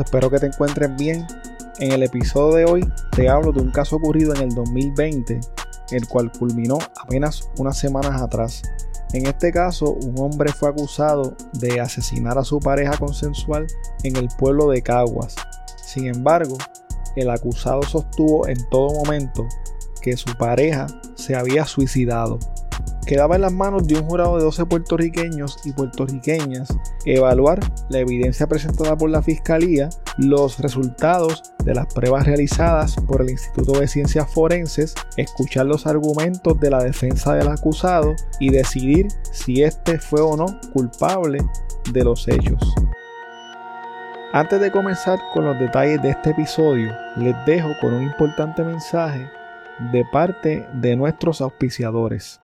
Espero que te encuentres bien. En el episodio de hoy te hablo de un caso ocurrido en el 2020, el cual culminó apenas unas semanas atrás. En este caso, un hombre fue acusado de asesinar a su pareja consensual en el pueblo de Caguas. Sin embargo, el acusado sostuvo en todo momento que su pareja se había suicidado. Quedaba en las manos de un jurado de 12 puertorriqueños y puertorriqueñas evaluar la evidencia presentada por la Fiscalía, los resultados de las pruebas realizadas por el Instituto de Ciencias Forenses, escuchar los argumentos de la defensa del acusado y decidir si éste fue o no culpable de los hechos. Antes de comenzar con los detalles de este episodio, les dejo con un importante mensaje de parte de nuestros auspiciadores.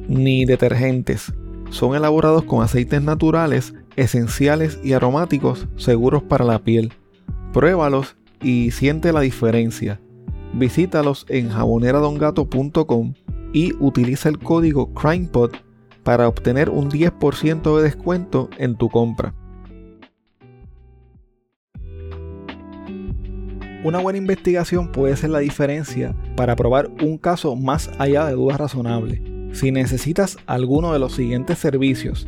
ni detergentes. Son elaborados con aceites naturales, esenciales y aromáticos seguros para la piel. Pruébalos y siente la diferencia. Visítalos en jaboneradongato.com y utiliza el código CrimePod para obtener un 10% de descuento en tu compra. Una buena investigación puede ser la diferencia para probar un caso más allá de dudas razonables. Si necesitas alguno de los siguientes servicios,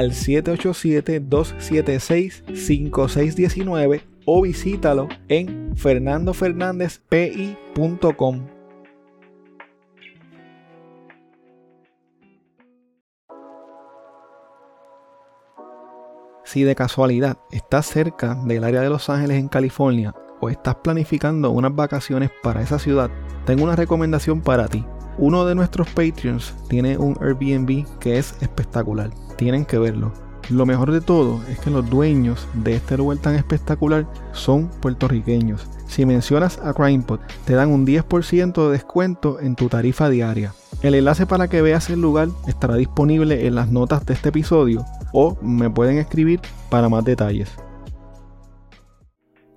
787-276-5619 o visítalo en fernandofernandezpi.com. Si de casualidad estás cerca del área de Los Ángeles en California o estás planificando unas vacaciones para esa ciudad, tengo una recomendación para ti. Uno de nuestros Patreons tiene un Airbnb que es espectacular. Tienen que verlo. Lo mejor de todo es que los dueños de este lugar tan espectacular son puertorriqueños. Si mencionas a CrimePod, te dan un 10% de descuento en tu tarifa diaria. El enlace para que veas el lugar estará disponible en las notas de este episodio o me pueden escribir para más detalles.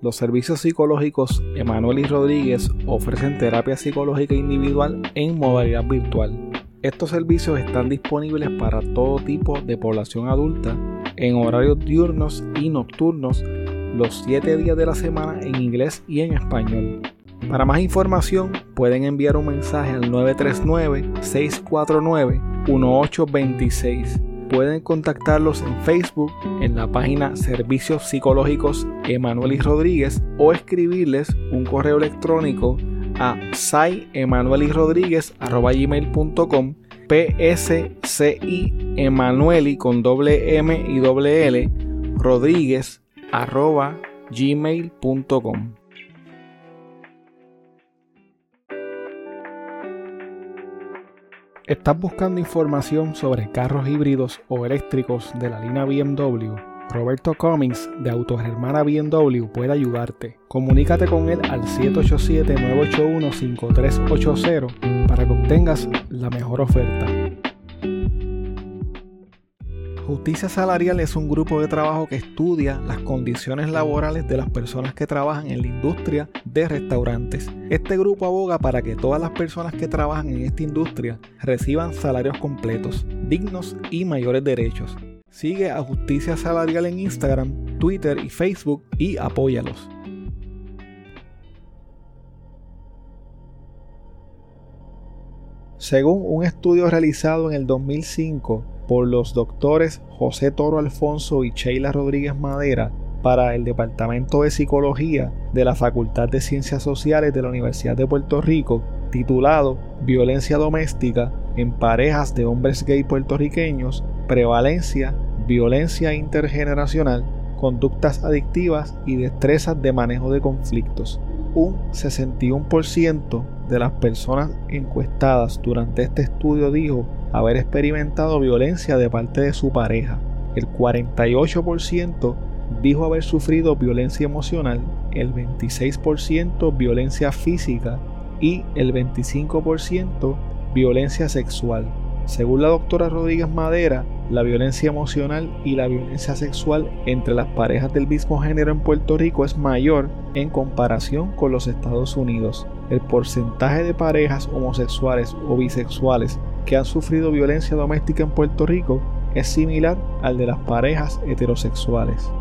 Los servicios psicológicos Emanuel y Rodríguez ofrecen terapia psicológica individual en modalidad virtual. Estos servicios están disponibles para todo tipo de población adulta en horarios diurnos y nocturnos los 7 días de la semana en inglés y en español. Para más información pueden enviar un mensaje al 939-649-1826 pueden contactarlos en Facebook en la página Servicios Psicológicos Emanuel Rodríguez o escribirles un correo electrónico a gmail.com psci emanueli con doble m y doble l rodríguez arroba gmail.com ¿Estás buscando información sobre carros híbridos o eléctricos de la línea BMW? Roberto Cummings de Autogermana BMW puede ayudarte. Comunícate con él al 787-981-5380 para que obtengas la mejor oferta. Justicia Salarial es un grupo de trabajo que estudia las condiciones laborales de las personas que trabajan en la industria de restaurantes. Este grupo aboga para que todas las personas que trabajan en esta industria reciban salarios completos, dignos y mayores derechos. Sigue a Justicia Salarial en Instagram, Twitter y Facebook y apóyalos. Según un estudio realizado en el 2005, por los doctores José Toro Alfonso y Sheila Rodríguez Madera, para el Departamento de Psicología de la Facultad de Ciencias Sociales de la Universidad de Puerto Rico, titulado Violencia doméstica en parejas de hombres gay puertorriqueños, prevalencia, violencia intergeneracional, conductas adictivas y destrezas de manejo de conflictos. Un 61% de las personas encuestadas durante este estudio dijo haber experimentado violencia de parte de su pareja. El 48% dijo haber sufrido violencia emocional, el 26% violencia física y el 25% violencia sexual. Según la doctora Rodríguez Madera, la violencia emocional y la violencia sexual entre las parejas del mismo género en Puerto Rico es mayor en comparación con los Estados Unidos. El porcentaje de parejas homosexuales o bisexuales que han sufrido violencia doméstica en Puerto Rico es similar al de las parejas heterosexuales.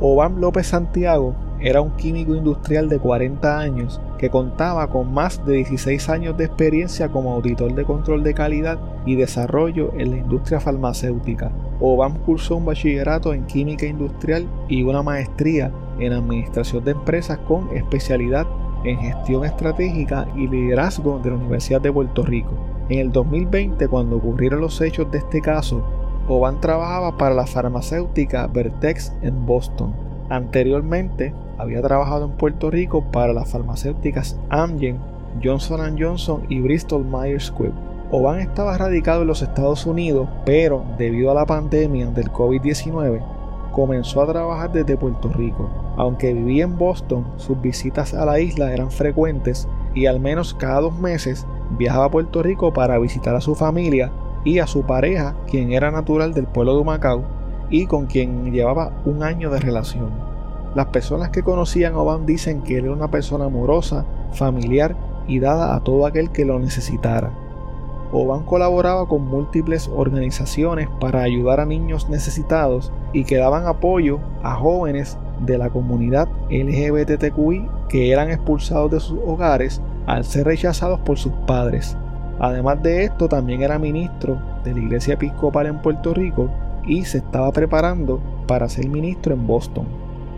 Obam López Santiago era un químico industrial de 40 años que contaba con más de 16 años de experiencia como auditor de control de calidad y desarrollo en la industria farmacéutica. Obam cursó un bachillerato en química industrial y una maestría en administración de empresas con especialidad en gestión estratégica y liderazgo de la Universidad de Puerto Rico. En el 2020, cuando ocurrieron los hechos de este caso, Oban trabajaba para la farmacéutica Vertex en Boston. Anteriormente había trabajado en Puerto Rico para las farmacéuticas Amgen, Johnson Johnson y Bristol Myers Squibb. Oban estaba radicado en los Estados Unidos, pero debido a la pandemia del COVID-19 comenzó a trabajar desde Puerto Rico. Aunque vivía en Boston, sus visitas a la isla eran frecuentes y al menos cada dos meses viajaba a Puerto Rico para visitar a su familia y a su pareja, quien era natural del pueblo de Humacao y con quien llevaba un año de relación. Las personas que conocían a Obama dicen que era una persona amorosa, familiar y dada a todo aquel que lo necesitara. Oban colaboraba con múltiples organizaciones para ayudar a niños necesitados y que daban apoyo a jóvenes de la comunidad LGBTQI que eran expulsados de sus hogares al ser rechazados por sus padres. Además de esto, también era ministro de la Iglesia Episcopal en Puerto Rico y se estaba preparando para ser ministro en Boston.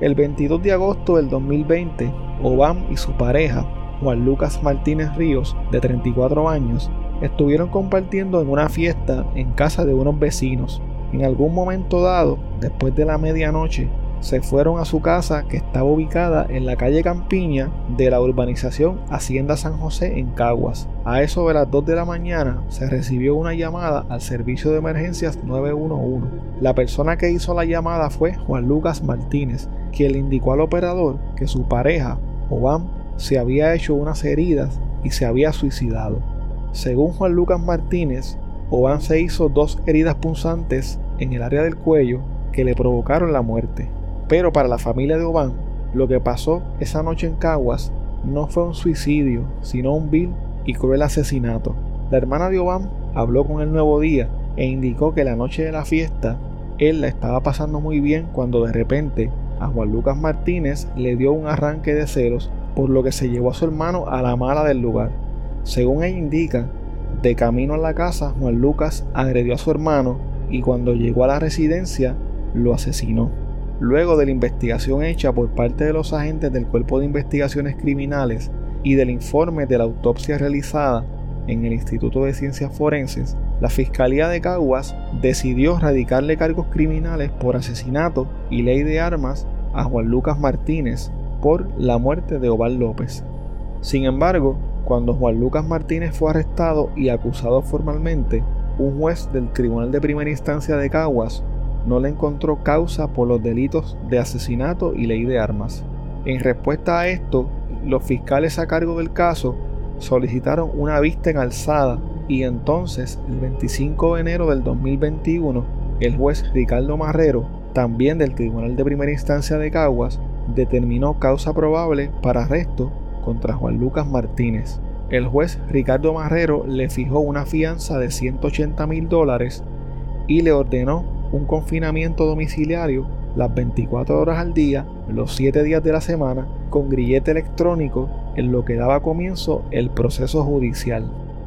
El 22 de agosto del 2020, Obama y su pareja, Juan Lucas Martínez Ríos, de 34 años, estuvieron compartiendo en una fiesta en casa de unos vecinos. En algún momento dado, después de la medianoche, se fueron a su casa que estaba ubicada en la calle Campiña de la urbanización Hacienda San José en Caguas. A eso de las 2 de la mañana se recibió una llamada al servicio de emergencias 911. La persona que hizo la llamada fue Juan Lucas Martínez, quien le indicó al operador que su pareja, Obam, se había hecho unas heridas y se había suicidado. Según Juan Lucas Martínez, Obam se hizo dos heridas punzantes en el área del cuello que le provocaron la muerte. Pero para la familia de Obán, lo que pasó esa noche en Caguas no fue un suicidio, sino un vil y cruel asesinato. La hermana de Obán habló con el nuevo día e indicó que la noche de la fiesta él la estaba pasando muy bien cuando de repente a Juan Lucas Martínez le dio un arranque de celos por lo que se llevó a su hermano a la mala del lugar. Según ella indica, de camino a la casa Juan Lucas agredió a su hermano y cuando llegó a la residencia lo asesinó. Luego de la investigación hecha por parte de los agentes del Cuerpo de Investigaciones Criminales y del informe de la autopsia realizada en el Instituto de Ciencias Forenses, la Fiscalía de Caguas decidió radicarle cargos criminales por asesinato y ley de armas a Juan Lucas Martínez por la muerte de Oval López. Sin embargo, cuando Juan Lucas Martínez fue arrestado y acusado formalmente, un juez del Tribunal de Primera Instancia de Caguas no le encontró causa por los delitos de asesinato y ley de armas. En respuesta a esto, los fiscales a cargo del caso solicitaron una vista en alzada y entonces, el 25 de enero del 2021, el juez Ricardo Marrero, también del Tribunal de Primera Instancia de Caguas, determinó causa probable para arresto contra Juan Lucas Martínez. El juez Ricardo Marrero le fijó una fianza de 180 mil dólares y le ordenó un confinamiento domiciliario las 24 horas al día, los 7 días de la semana, con grillete electrónico en lo que daba comienzo el proceso judicial.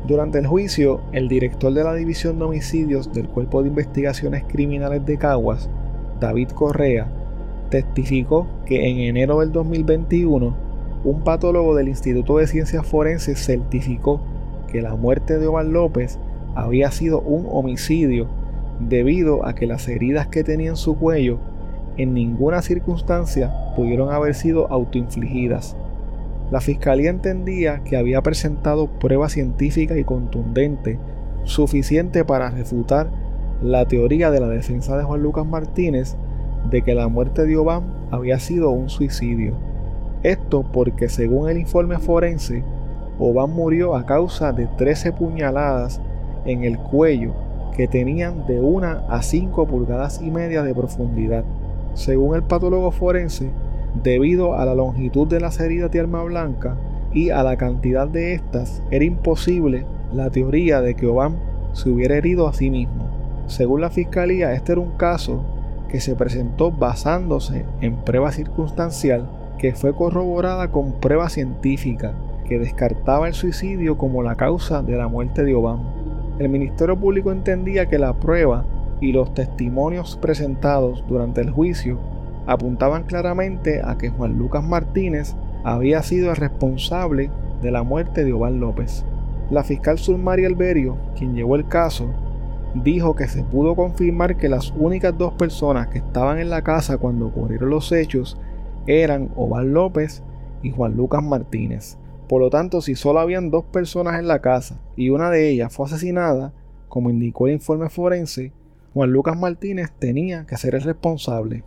Durante el juicio, el director de la División de Homicidios del Cuerpo de Investigaciones Criminales de Caguas David Correa, testificó que en enero del 2021 un patólogo del Instituto de Ciencias Forenses certificó que la muerte de Oval López había sido un homicidio debido a que las heridas que tenía en su cuello en ninguna circunstancia pudieron haber sido autoinfligidas. La fiscalía entendía que había presentado prueba científica y contundente suficiente para refutar la teoría de la defensa de Juan Lucas Martínez de que la muerte de Obama había sido un suicidio. Esto porque según el informe forense, Obama murió a causa de 13 puñaladas en el cuello que tenían de 1 a 5 pulgadas y media de profundidad. Según el patólogo forense, debido a la longitud de las heridas de blanca y a la cantidad de estas, era imposible la teoría de que Obama se hubiera herido a sí mismo. Según la fiscalía, este era un caso que se presentó basándose en prueba circunstancial que fue corroborada con prueba científica que descartaba el suicidio como la causa de la muerte de Obama. El Ministerio Público entendía que la prueba y los testimonios presentados durante el juicio apuntaban claramente a que Juan Lucas Martínez había sido el responsable de la muerte de Obal López. La fiscal Sulmari Alberio, quien llevó el caso, dijo que se pudo confirmar que las únicas dos personas que estaban en la casa cuando ocurrieron los hechos eran Oval López y Juan Lucas Martínez. Por lo tanto, si solo habían dos personas en la casa y una de ellas fue asesinada, como indicó el informe forense, Juan Lucas Martínez tenía que ser el responsable.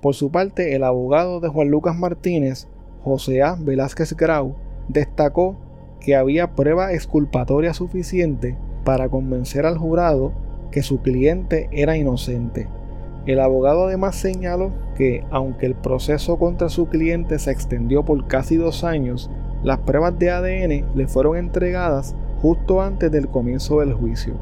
Por su parte, el abogado de Juan Lucas Martínez, José A. Velázquez Grau, destacó que había prueba exculpatoria suficiente para convencer al jurado que su cliente era inocente. El abogado además señaló que, aunque el proceso contra su cliente se extendió por casi dos años, las pruebas de ADN le fueron entregadas justo antes del comienzo del juicio.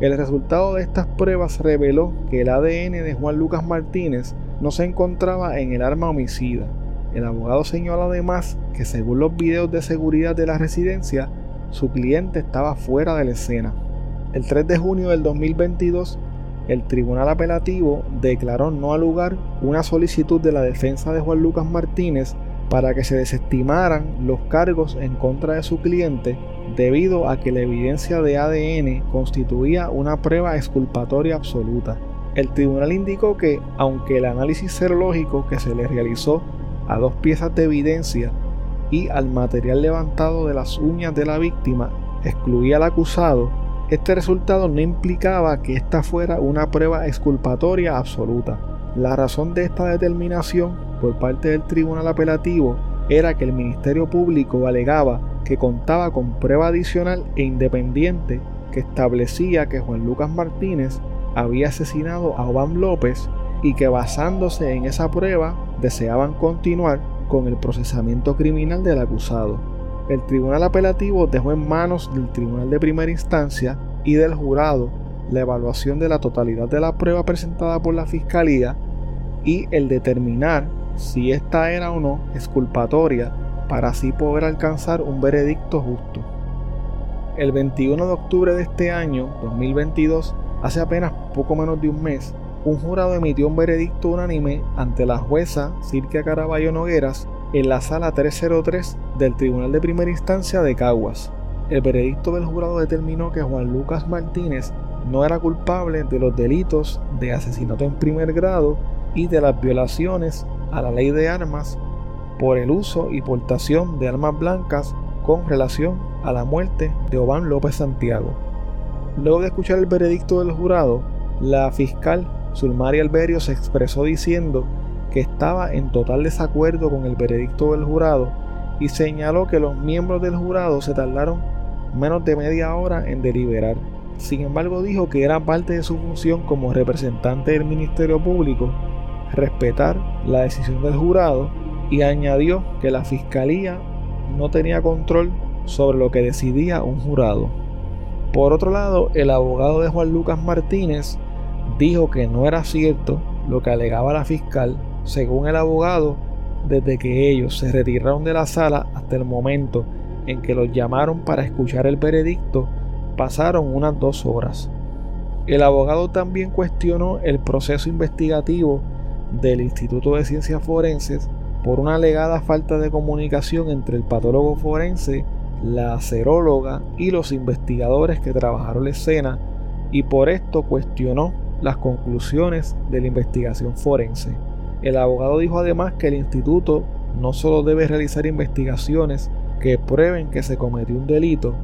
El resultado de estas pruebas reveló que el ADN de Juan Lucas Martínez no se encontraba en el arma homicida. El abogado señaló además que según los videos de seguridad de la residencia, su cliente estaba fuera de la escena. El 3 de junio del 2022, el Tribunal Apelativo declaró no al lugar una solicitud de la defensa de Juan Lucas Martínez para que se desestimaran los cargos en contra de su cliente debido a que la evidencia de ADN constituía una prueba exculpatoria absoluta. El tribunal indicó que, aunque el análisis serológico que se le realizó a dos piezas de evidencia y al material levantado de las uñas de la víctima excluía al acusado, este resultado no implicaba que esta fuera una prueba exculpatoria absoluta. La razón de esta determinación por parte del tribunal apelativo era que el Ministerio Público alegaba que contaba con prueba adicional e independiente que establecía que Juan Lucas Martínez había asesinado a Obam López y que basándose en esa prueba deseaban continuar con el procesamiento criminal del acusado. El tribunal apelativo dejó en manos del tribunal de primera instancia y del jurado la evaluación de la totalidad de la prueba presentada por la fiscalía y el determinar si esta era o no exculpatoria para así poder alcanzar un veredicto justo. El 21 de octubre de este año, 2022, hace apenas poco menos de un mes, un jurado emitió un veredicto unánime ante la jueza Cirque Caraballo Nogueras en la sala 303 del Tribunal de Primera Instancia de Caguas. El veredicto del jurado determinó que Juan Lucas Martínez no era culpable de los delitos de asesinato en primer grado y de las violaciones a la ley de armas por el uso y portación de armas blancas con relación a la muerte de Obán López Santiago. Luego de escuchar el veredicto del jurado, la fiscal Sulmari Alberio se expresó diciendo que estaba en total desacuerdo con el veredicto del jurado y señaló que los miembros del jurado se tardaron menos de media hora en deliberar. Sin embargo, dijo que era parte de su función como representante del Ministerio Público respetar la decisión del jurado y añadió que la fiscalía no tenía control sobre lo que decidía un jurado. Por otro lado, el abogado de Juan Lucas Martínez dijo que no era cierto lo que alegaba la fiscal. Según el abogado, desde que ellos se retiraron de la sala hasta el momento en que los llamaron para escuchar el veredicto, pasaron unas dos horas. El abogado también cuestionó el proceso investigativo del Instituto de Ciencias Forenses por una alegada falta de comunicación entre el patólogo forense, la seróloga y los investigadores que trabajaron la escena y por esto cuestionó las conclusiones de la investigación forense. El abogado dijo además que el instituto no solo debe realizar investigaciones que prueben que se cometió un delito,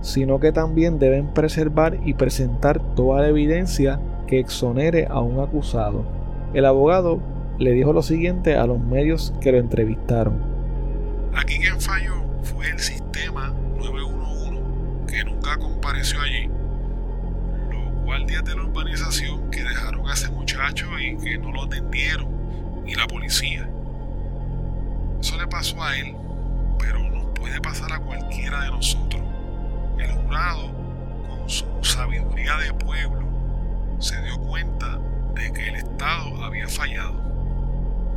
sino que también deben preservar y presentar toda la evidencia que exonere a un acusado. El abogado le dijo lo siguiente a los medios que lo entrevistaron. Aquí quien falló fue el sistema 911, que nunca compareció allí. Los guardias de la urbanización que dejaron a ese muchacho y que no lo atendieron, y la policía. Eso le pasó a él, pero nos puede pasar a cualquiera de nosotros. El jurado, con su sabiduría de pueblo, se dio cuenta de que el Estado había fallado.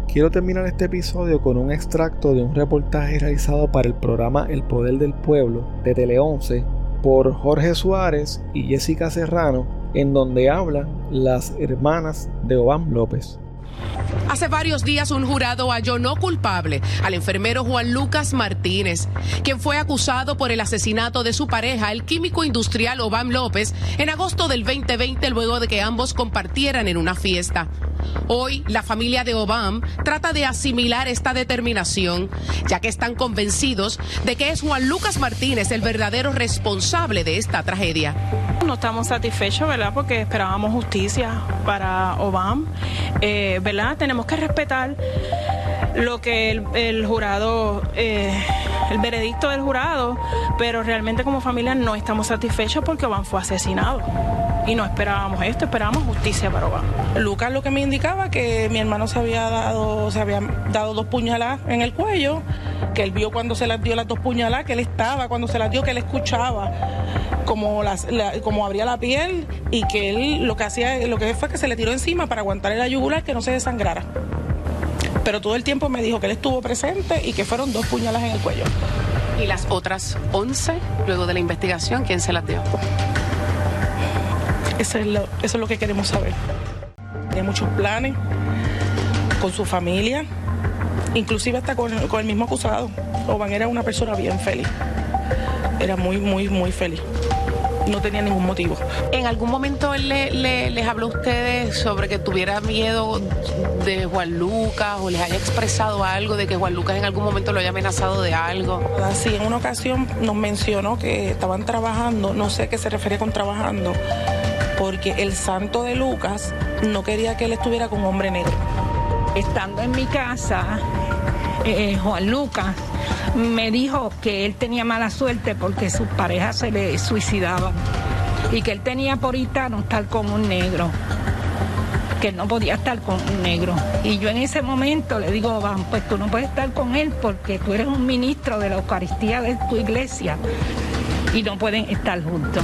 Quiero terminar este episodio con un extracto de un reportaje realizado para el programa El Poder del Pueblo de Tele 11 por Jorge Suárez y Jessica Serrano, en donde hablan las hermanas de Obam López. Hace varios días un jurado halló no culpable al enfermero Juan Lucas Martínez, quien fue acusado por el asesinato de su pareja, el químico industrial Obam López, en agosto del 2020 luego de que ambos compartieran en una fiesta. Hoy, la familia de Obam trata de asimilar esta determinación, ya que están convencidos de que es Juan Lucas Martínez el verdadero responsable de esta tragedia. No estamos satisfechos, ¿verdad? Porque esperábamos justicia para Obam, eh, ¿verdad? Tenemos que respetar lo que el, jurado, eh, el veredicto del jurado, pero realmente como familia no estamos satisfechos porque Obam fue asesinado y no esperábamos esto, esperábamos justicia para Obama. Lucas lo que me indicaba que mi hermano se había dado, se había dado dos puñaladas en el cuello, que él vio cuando se las dio las dos puñaladas, que él estaba cuando se las dio, que él escuchaba como las, como abría la piel y que él lo que hacía, lo que fue que se le tiró encima para aguantarle la yugular que no se desangrara. Pero todo el tiempo me dijo que él estuvo presente y que fueron dos puñaladas en el cuello. ¿Y las otras 11, luego de la investigación, quién se las dio? Eso es lo, eso es lo que queremos saber. Tiene muchos planes con su familia, inclusive hasta con, el mismo acusado. Oban era una persona bien feliz. Era muy, muy, muy feliz no tenía ningún motivo. ¿En algún momento él le, les habló a ustedes sobre que tuviera miedo de Juan Lucas o les haya expresado algo de que Juan Lucas en algún momento lo haya amenazado de algo? Sí, en una ocasión nos mencionó que estaban trabajando, no sé qué se refería con trabajando, porque el santo de Lucas no quería que él estuviera con un hombre negro. Estando en mi casa, eh, Juan Lucas me dijo que él tenía mala suerte porque sus parejas se le suicidaban y que él tenía por no estar con un negro que no podía estar con un negro. Y yo en ese momento le digo, pues tú no puedes estar con él porque tú eres un ministro de la Eucaristía de tu iglesia y no pueden estar juntos.